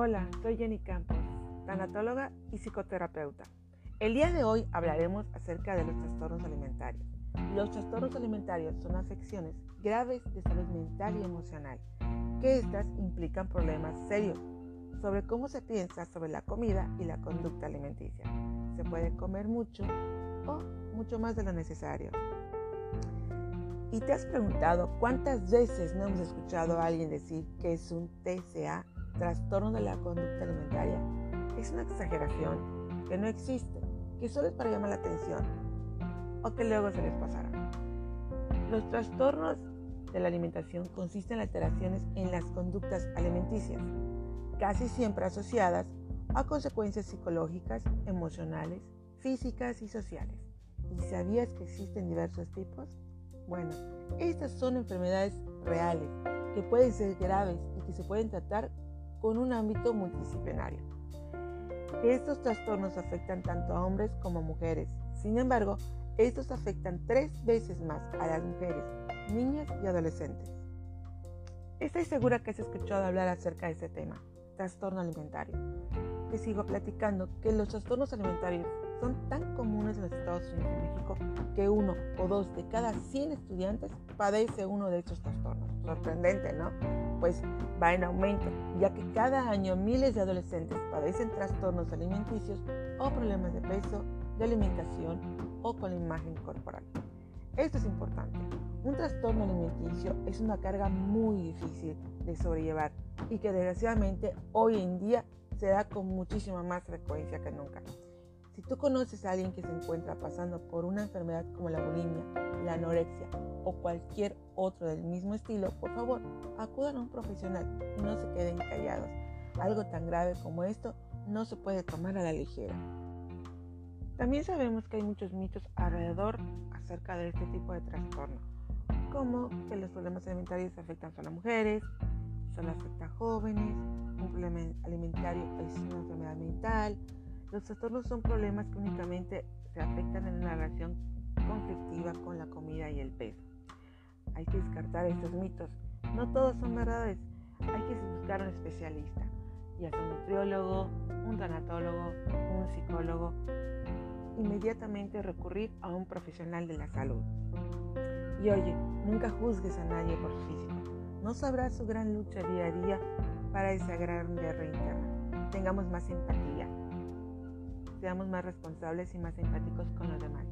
Hola, soy Jenny Campos, tanatóloga y psicoterapeuta. El día de hoy hablaremos acerca de los trastornos alimentarios. Los trastornos alimentarios son afecciones graves de salud mental y emocional, que estas implican problemas serios sobre cómo se piensa sobre la comida y la conducta alimenticia. Se puede comer mucho o mucho más de lo necesario. ¿Y te has preguntado cuántas veces no hemos escuchado a alguien decir que es un TCA trastorno de la conducta alimentaria es una exageración que no existe, que solo es para llamar la atención o que luego se les pasará. Los trastornos de la alimentación consisten en alteraciones en las conductas alimenticias, casi siempre asociadas a consecuencias psicológicas, emocionales, físicas y sociales. ¿Y sabías que existen diversos tipos? Bueno, estas son enfermedades reales que pueden ser graves y que se pueden tratar con un ámbito multidisciplinario. Estos trastornos afectan tanto a hombres como a mujeres. Sin embargo, estos afectan tres veces más a las mujeres, niñas y adolescentes. Estoy segura que has escuchado hablar acerca de este tema, trastorno alimentario. Te sigo platicando que los trastornos alimentarios son tan comunes en los Estados Unidos y México que uno o dos de cada 100 estudiantes padece uno de estos trastornos. Sorprendente, ¿no? Pues va en aumento, ya que cada año miles de adolescentes padecen trastornos alimenticios o problemas de peso, de alimentación o con la imagen corporal. Esto es importante. Un trastorno alimenticio es una carga muy difícil de sobrellevar y que desgraciadamente hoy en día se da con muchísima más frecuencia que nunca. Si tú conoces a alguien que se encuentra pasando por una enfermedad como la bulimia, la anorexia o cualquier otro del mismo estilo, por favor, acudan a un profesional y no se queden callados. Algo tan grave como esto no se puede tomar a la ligera. También sabemos que hay muchos mitos alrededor acerca de este tipo de trastorno, como que los problemas alimentarios afectan solo a mujeres, solo afecta a jóvenes, un problema alimentario es una enfermedad mental, los trastornos son problemas que únicamente se afectan en una relación conflictiva con la comida y el peso. Hay que descartar estos mitos. No todos son verdades. Hay que buscar un especialista, ya sea un nutriólogo, un tanatólogo, un psicólogo. Inmediatamente recurrir a un profesional de la salud. Y oye, nunca juzgues a nadie por su físico. No sabrás su gran lucha día a día para esa gran guerra interna. Tengamos más empatía seamos más responsables y más empáticos con los demás.